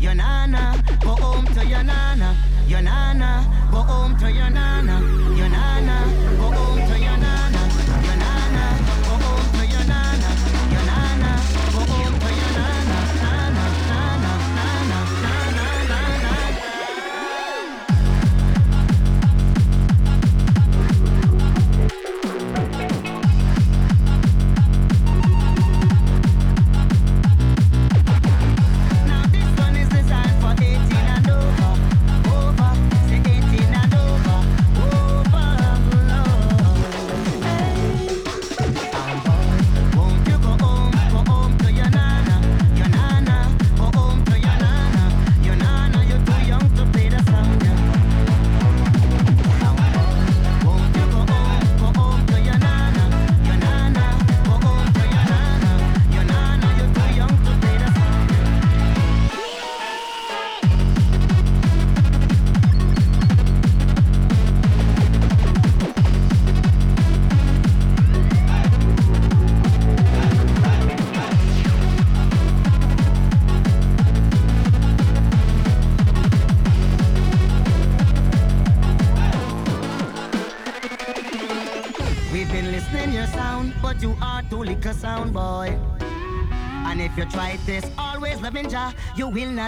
you will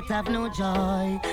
not have no joy.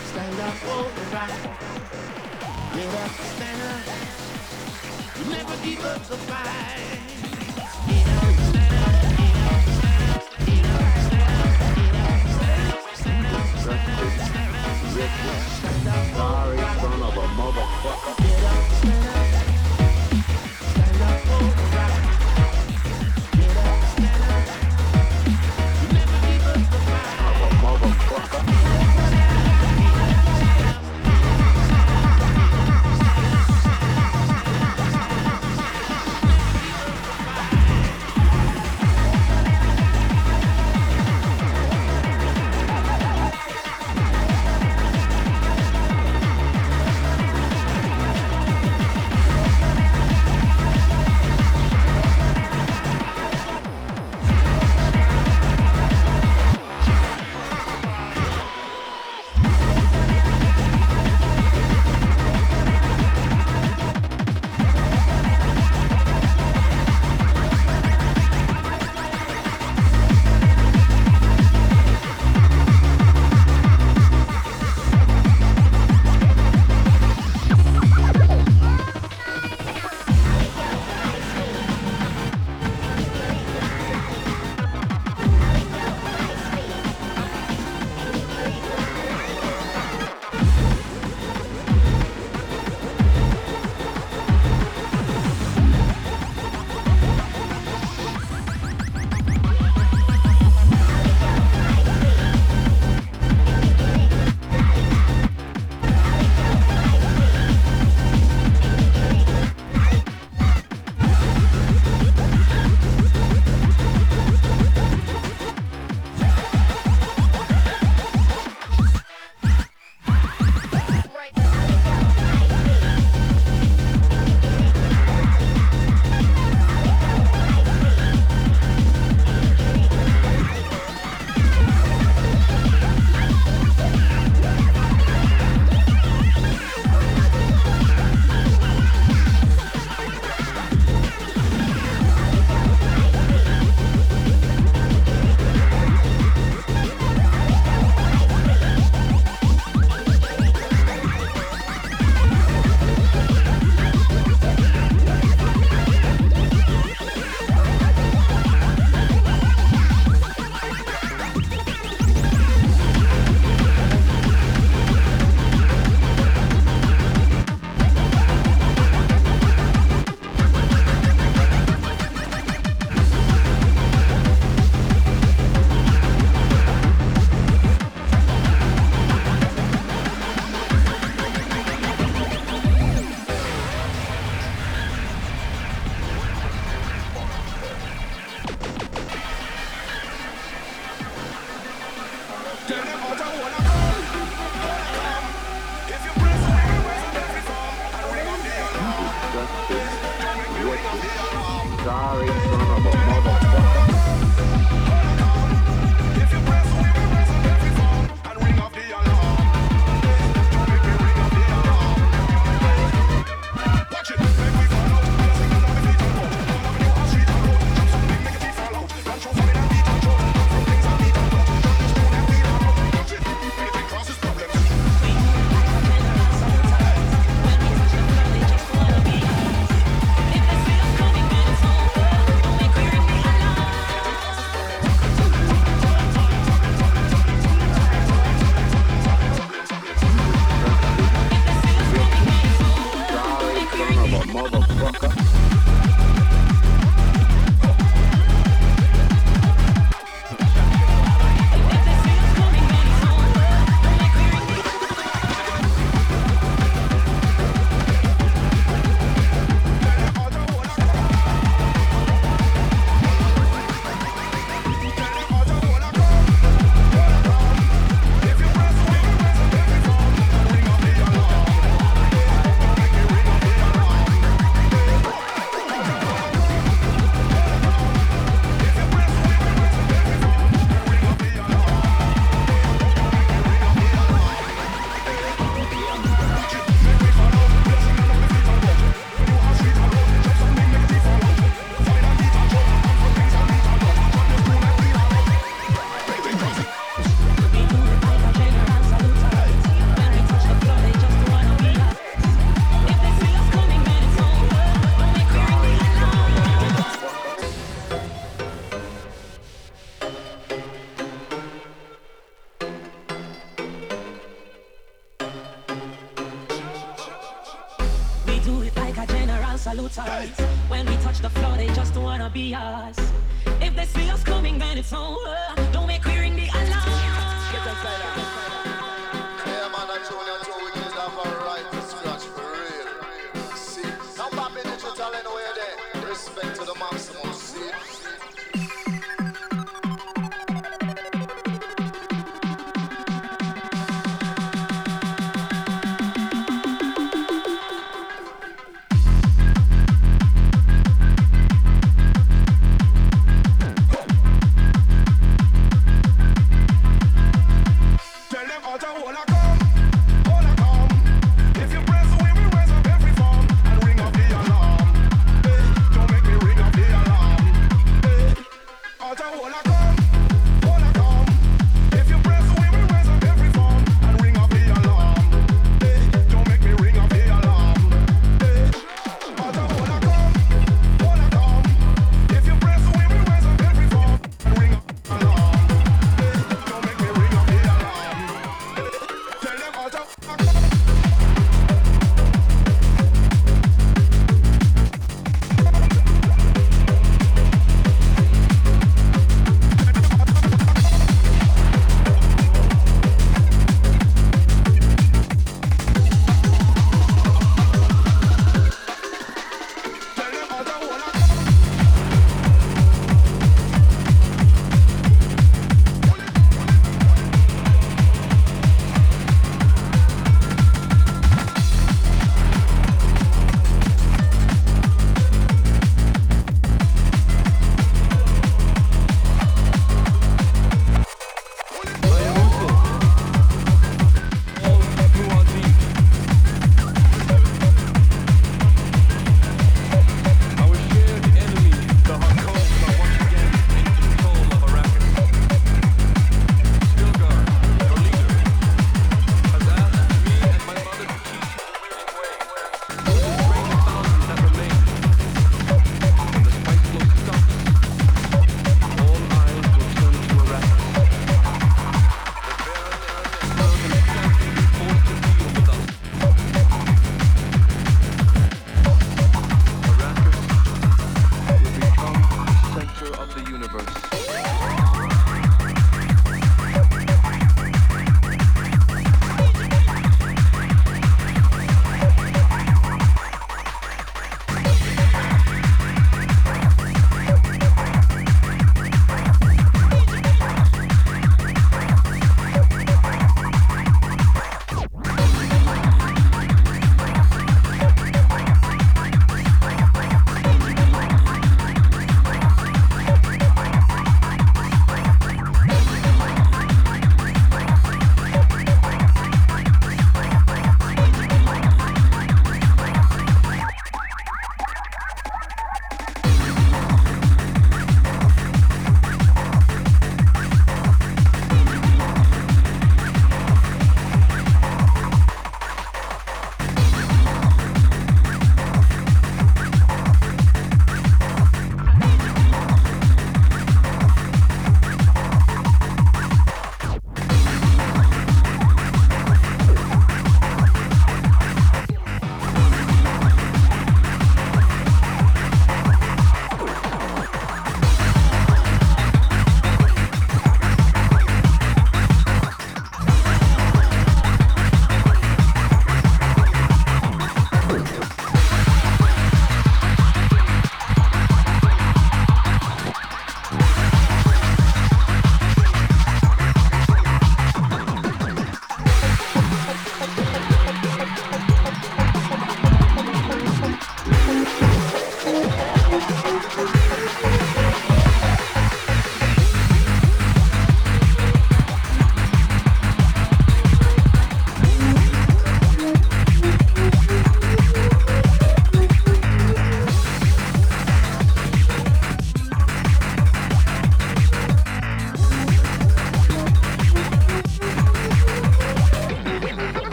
Stand up for the right. Get up, stand up. Never give up the fight. Get up, stand up, stand up, stand up, stand up, stand up, stand up, stand up, stand up, up,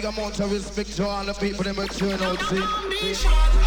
big amount of respect to all the people that were turning out. See?